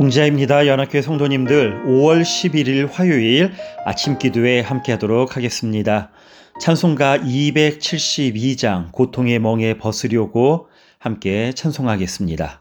봉자입니다. 연합교회 성도님들 5월 11일 화요일 아침 기도에 함께 하도록 하겠습니다. 찬송가 272장 고통의 멍에 벗으려고 함께 찬송하겠습니다.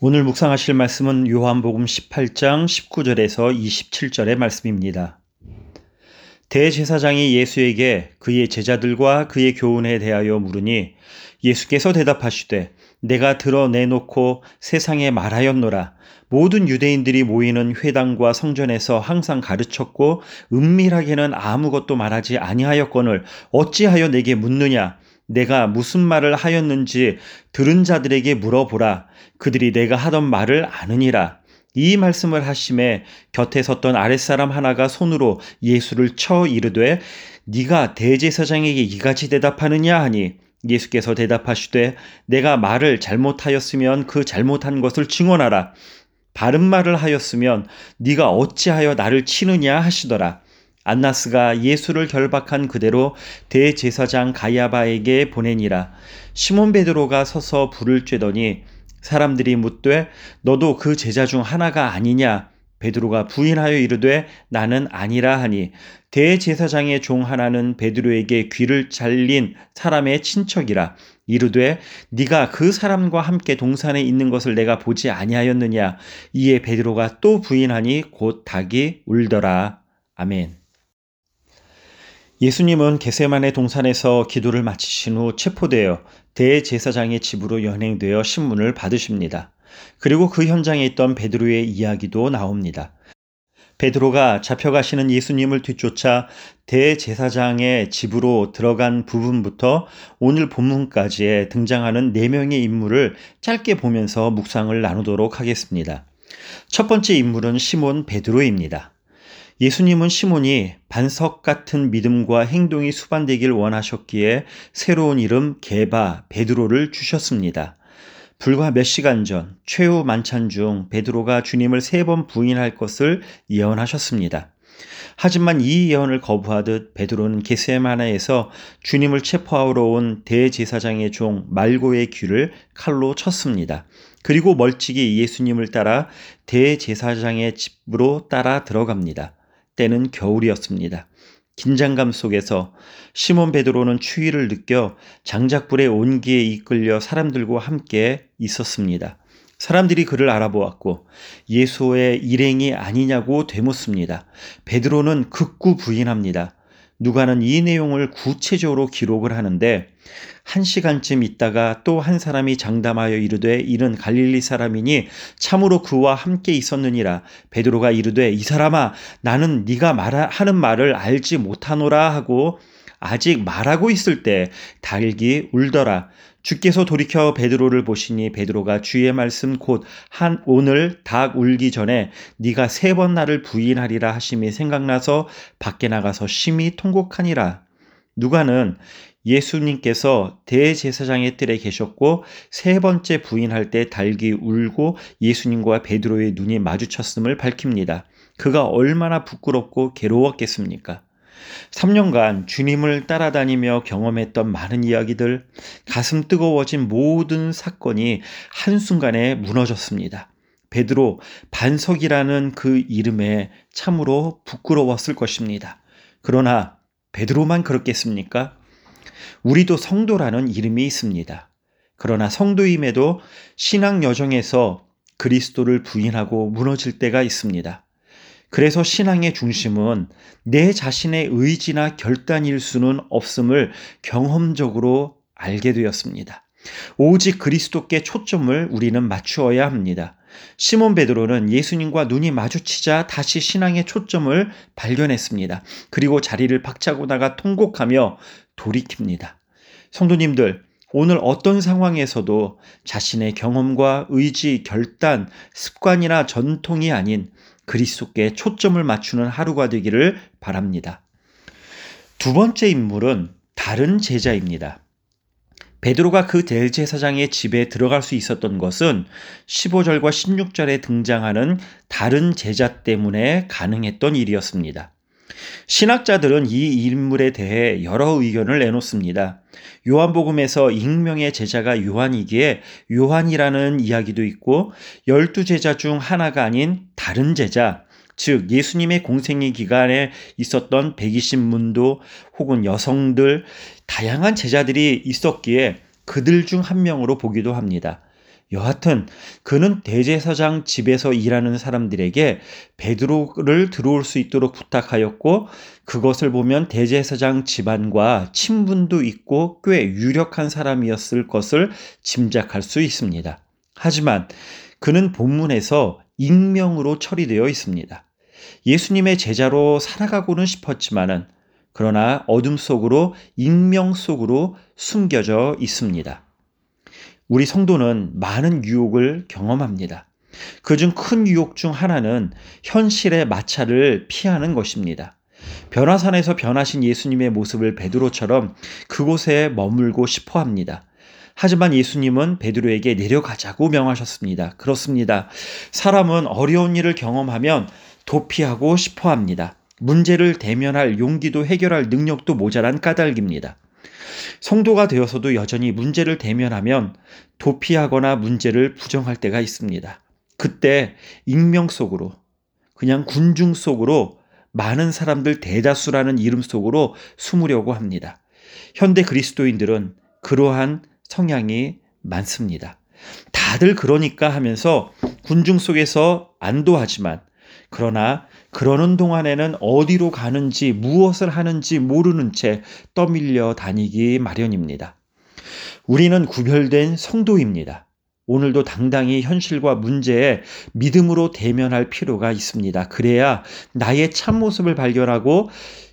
오늘 묵상하실 말씀은 요한복음 18장 19절에서 27절의 말씀입니다. 대제사장이 예수에게 그의 제자들과 그의 교훈에 대하여 물으니 예수께서 대답하시되 내가 드러내놓고 세상에 말하였노라. 모든 유대인들이 모이는 회당과 성전에서 항상 가르쳤고 은밀하게는 아무것도 말하지 아니하였거늘 어찌하여 내게 묻느냐? 내가 무슨 말을 하였는지 들은 자들에게 물어보라. 그들이 내가 하던 말을 아느니라. 이 말씀을 하심에 곁에 섰던 아랫사람 하나가 손으로 예수를 쳐 이르되 네가 대제사장에게 이같이 대답하느냐 하니 예수께서 대답하시되 내가 말을 잘못하였으면 그 잘못한 것을 증언하라. 바른 말을 하였으면 네가 어찌하여 나를 치느냐 하시더라. 안나스가 예수를 결박한 그대로 대제사장 가야바에게 보내니라. 시몬 베드로가 서서 불을 쬐더니 사람들이 묻되 너도 그 제자 중 하나가 아니냐? 베드로가 부인하여 이르되 나는 아니라 하니 대제사장의 종 하나는 베드로에게 귀를 잘린 사람의 친척이라 이르되 네가 그 사람과 함께 동산에 있는 것을 내가 보지 아니하였느냐 이에 베드로가 또 부인하니 곧 닭이 울더라 아멘. 예수님은 게세만의 동산에서 기도를 마치신 후 체포되어 대제사장의 집으로 연행되어 신문을 받으십니다. 그리고 그 현장에 있던 베드로의 이야기도 나옵니다. 베드로가 잡혀가시는 예수님을 뒤쫓아 대제사장의 집으로 들어간 부분부터 오늘 본문까지에 등장하는 네 명의 인물을 짧게 보면서 묵상을 나누도록 하겠습니다. 첫 번째 인물은 시몬 베드로입니다. 예수님은 시몬이 반석 같은 믿음과 행동이 수반되길 원하셨기에 새로운 이름 게바 베드로를 주셨습니다. 불과 몇 시간 전 최후 만찬 중 베드로가 주님을 세 번 부인할 것을 예언하셨습니다. 하지만 이 예언을 거부하듯 베드로는 게세마나에서 주님을 체포하러 온 대제사장의 종 말고의 귀를 칼로 쳤습니다. 그리고 멀찍이 예수님을 따라 대제사장의 집으로 따라 들어갑니다. 때는 겨울이었습니다. 긴장감 속에서 시몬 베드로는 추위를 느껴 장작불의 온기에 이끌려 사람들과 함께 있었습니다. 사람들이 그를 알아보았고 예수의 일행이 아니냐고 되묻습니다. 베드로는 극구 부인합니다. 누가는 이 내용을 구체적으로 기록을 하는데 한 시간쯤 있다가 또 한 사람이 장담하여 이르되 이는 갈릴리 사람이니 참으로 그와 함께 있었느니라. 베드로가 이르되 이 사람아 나는 네가 말하는 말을 알지 못하노라 하고 아직 말하고 있을 때 닭이 울더라 주께서 돌이켜 베드로를 보시니 베드로가 주의 말씀 곧 한 오늘 닭 울기 전에 네가 세 번 나를 부인하리라 하심이 생각나서 밖에 나가서 심히 통곡하니라 누가는 예수님께서 대제사장의 뜰에 계셨고 세 번째 부인할 때 달기 울고 예수님과 베드로의 눈이 마주쳤음을 밝힙니다. 그가 얼마나 부끄럽고 괴로웠겠습니까? 3년간 주님을 따라다니며 경험했던 많은 이야기들, 가슴 뜨거워진 모든 사건이 한순간에 무너졌습니다. 베드로 반석이라는 그 이름에 참으로 부끄러웠을 것입니다. 그러나 베드로만 그렇겠습니까? 우리도 성도라는 이름이 있습니다. 그러나 성도임에도 신앙 여정에서 그리스도를 부인하고 무너질 때가 있습니다. 그래서 신앙의 중심은 내 자신의 의지나 결단일 수는 없음을 경험적으로 알게 되었습니다. 오직 그리스도께 초점을 우리는 맞추어야 합니다. 시몬 베드로는 예수님과 눈이 마주치자 다시 신앙의 초점을 발견했습니다. 그리고 자리를 박차고 나가 통곡하며 돌이킵니다. 성도님들, 오늘 어떤 상황에서도 자신의 경험과 의지, 결단, 습관이나 전통이 아닌 그리스도께 초점을 맞추는 하루가 되기를 바랍니다. 두 번째 인물은 다른 제자입니다. 베드로가 그 대제사장의 집에 들어갈 수 있었던 것은 15절과 16절에 등장하는 다른 제자 때문에 가능했던 일이었습니다. 신학자들은 이 인물에 대해 여러 의견을 내놓습니다. 요한복음에서 익명의 제자가 요한이기에 요한이라는 이야기도 있고 열두 제자 중 하나가 아닌 다른 제자, 즉 예수님의 공생의 기간에 있었던 120문도 혹은 여성들 다양한 제자들이 있었기에 그들 중 한 명으로 보기도 합니다. 여하튼 그는 대제사장 집에서 일하는 사람들에게 베드로를 들어올 수 있도록 부탁하였고 그것을 보면 대제사장 집안과 친분도 있고 꽤 유력한 사람이었을 것을 짐작할 수 있습니다. 하지만 그는 본문에서 익명으로 처리되어 있습니다. 예수님의 제자로 살아가고는 싶었지만은 그러나 어둠 속으로 익명 속으로 숨겨져 있습니다. 우리 성도는 많은 유혹을 경험합니다. 그중 큰 유혹 중 하나는 현실의 마찰을 피하는 것입니다. 변화산에서 변하신 예수님의 모습을 베드로처럼 그곳에 머물고 싶어 합니다. 하지만 예수님은 베드로에게 내려가자고 명하셨습니다. 그렇습니다. 사람은 어려운 일을 경험하면 도피하고 싶어 합니다. 문제를 대면할 용기도 해결할 능력도 모자란 까닭입니다. 성도가 되어서도 여전히 문제를 대면하면 도피하거나 문제를 부정할 때가 있습니다. 그때 익명 속으로, 그냥 군중 속으로 많은 사람들 대다수라는 이름 속으로 숨으려고 합니다. 현대 그리스도인들은 그러한 성향이 많습니다. 다들 그러니까 하면서 군중 속에서 안도하지만 그러나 그러는 동안에는 어디로 가는지 무엇을 하는지 모르는 채 떠밀려 다니기 마련입니다. 우리는 구별된 성도입니다. 오늘도 당당히 현실과 문제에 믿음으로 대면할 필요가 있습니다. 그래야 나의 참모습을 발견하고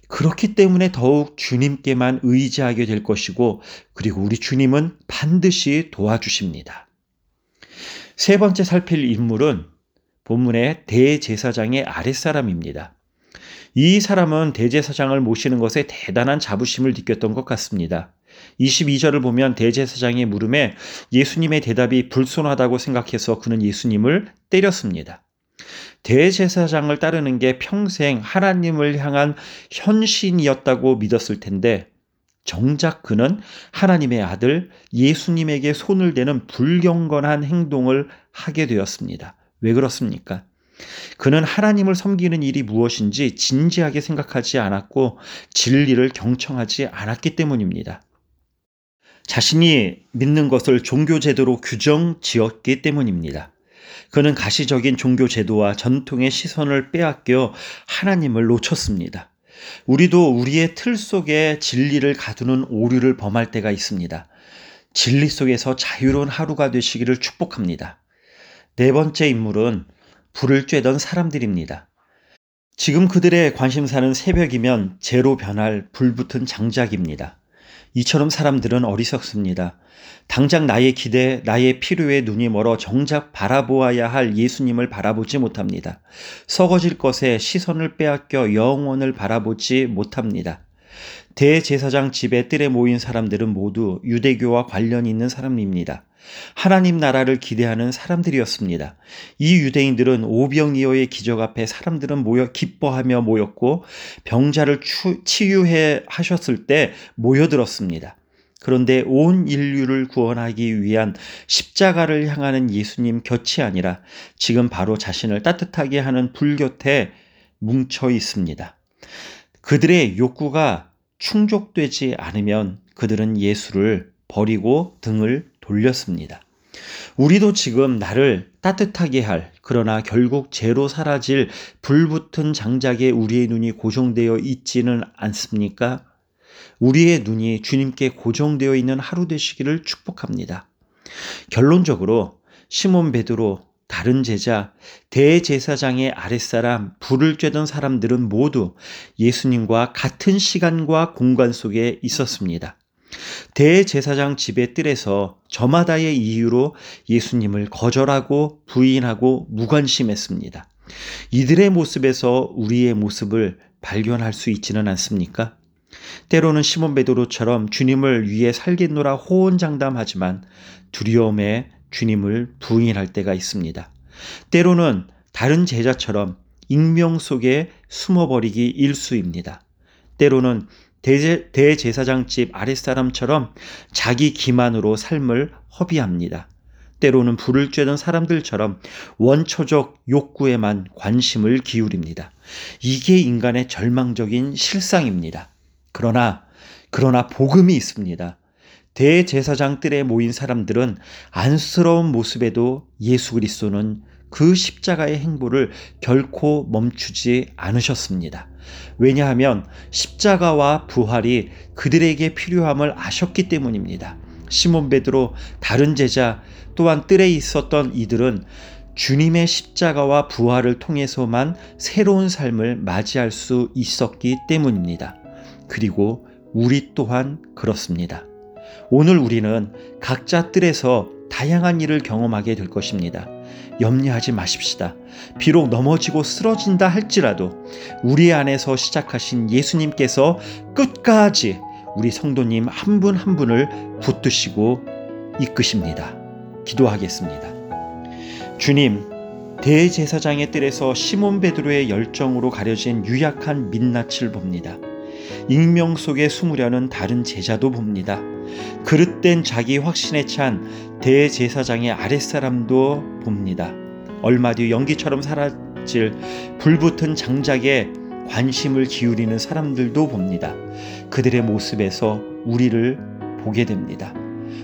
그렇기 때문에 더욱 주님께만 의지하게 될 것이고, 그리고 우리 주님은 반드시 도와주십니다. 세 번째 살필 인물은 본문의 대제사장의 아랫사람입니다. 이 사람은 대제사장을 모시는 것에 대단한 자부심을 느꼈던 것 같습니다. 22절을 보면 대제사장의 물음에 예수님의 대답이 불손하다고 생각해서 그는 예수님을 때렸습니다. 대제사장을 따르는 게 평생 하나님을 향한 현신이었다고 믿었을 텐데 정작 그는 하나님의 아들 예수님에게 손을 대는 불경건한 행동을 하게 되었습니다. 왜 그렇습니까? 그는 하나님을 섬기는 일이 무엇인지 진지하게 생각하지 않았고 진리를 경청하지 않았기 때문입니다. 자신이 믿는 것을 종교제도로 규정 지었기 때문입니다. 그는 가시적인 종교제도와 전통의 시선을 빼앗겨 하나님을 놓쳤습니다. 우리도 우리의 틀 속에 진리를 가두는 오류를 범할 때가 있습니다. 진리 속에서 자유로운 하루가 되시기를 축복합니다. 네 번째 인물은 불을 쬐던 사람들입니다. 지금 그들의 관심사는 새벽이면 재로 변할 불붙은 장작입니다. 이처럼 사람들은 어리석습니다. 당장 나의 기대, 나의 필요에 눈이 멀어 정작 바라보아야 할 예수님을 바라보지 못합니다. 썩어질 것에 시선을 빼앗겨 영원을 바라보지 못합니다. 대제사장 집에 뜰에 모인 사람들은 모두 유대교와 관련이 있는 사람입니다. 하나님 나라를 기대하는 사람들이었습니다. 이 유대인들은 오병이어의 기적 앞에 사람들은 모여 기뻐하며 모였고 병자를 치유해 하셨을 때 모여들었습니다. 그런데 온 인류를 구원하기 위한 십자가를 향하는 예수님 곁이 아니라 지금 바로 자신을 따뜻하게 하는 불 곁에 뭉쳐 있습니다. 그들의 욕구가 충족되지 않으면 그들은 예수를 버리고 등을 돌렸습니다. 우리도 지금 나를 따뜻하게 할, 그러나 결국 죄로 사라질 불붙은 장작에 우리의 눈이 고정되어 있지는 않습니까? 우리의 눈이 주님께 고정되어 있는 하루 되시기를 축복합니다. 결론적으로 시몬 베드로, 다른 제자, 대제사장의 아랫사람, 불을 쬐던 사람들은 모두 예수님과 같은 시간과 공간 속에 있었습니다. 대제사장 집의 뜰에서 저마다의 이유로 예수님을 거절하고 부인하고 무관심했습니다. 이들의 모습에서 우리의 모습을 발견할 수 있지는 않습니까? 때로는 시몬 베드로처럼 주님을 위해 살겠노라 호언장담하지만 두려움에 주님을 부인할 때가 있습니다. 때로는 다른 제자처럼 익명 속에 숨어버리기 일수입니다. 때로는 대제, 대제사장 집 아랫사람처럼 자기 기만으로 삶을 허비합니다. 때로는 불을 쬐던 사람들처럼 원초적 욕구에만 관심을 기울입니다. 이게 인간의 절망적인 실상입니다. 그러나, 그러나 복음이 있습니다. 대제사장 뜰에 모인 사람들은 안쓰러운 모습에도 예수 그리스도는 그 십자가의 행보를 결코 멈추지 않으셨습니다. 왜냐하면 십자가와 부활이 그들에게 필요함을 아셨기 때문입니다. 시몬 베드로 다른 제자 또한 뜰에 있었던 이들은 주님의 십자가와 부활을 통해서만 새로운 삶을 맞이할 수 있었기 때문입니다. 그리고 우리 또한 그렇습니다. 오늘 우리는 각자 뜰에서 다양한 일을 경험하게 될 것입니다. 염려하지 마십시다. 비록 넘어지고 쓰러진다 할지라도 우리 안에서 시작하신 예수님께서 끝까지 우리 성도님 한 분한 분을 붙드시고 이끄십니다. 기도하겠습니다. 주님, 대제사장의 뜰에서 시몬 베드로의 열정으로 가려진 유약한 민낯을 봅니다. 익명 속에 숨으려는 다른 제자도 봅니다. 그릇된 자기 확신에 찬 대제사장의 아랫사람도 봅니다. 얼마 뒤 연기처럼 사라질 불붙은 장작에 관심을 기울이는 사람들도 봅니다. 그들의 모습에서 우리를 보게 됩니다.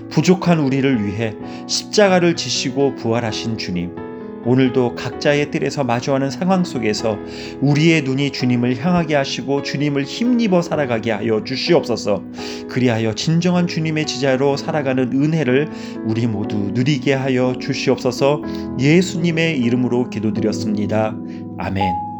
부족한 우리를 위해 십자가를 지시고 부활하신 주님. 오늘도 각자의 뜰에서 마주하는 상황 속에서 우리의 눈이 주님을 향하게 하시고 주님을 힘입어 살아가게 하여 주시옵소서. 그리하여 진정한 주님의 지자로 살아가는 은혜를 우리 모두 누리게 하여 주시옵소서. 예수님의 이름으로 기도드렸습니다. 아멘.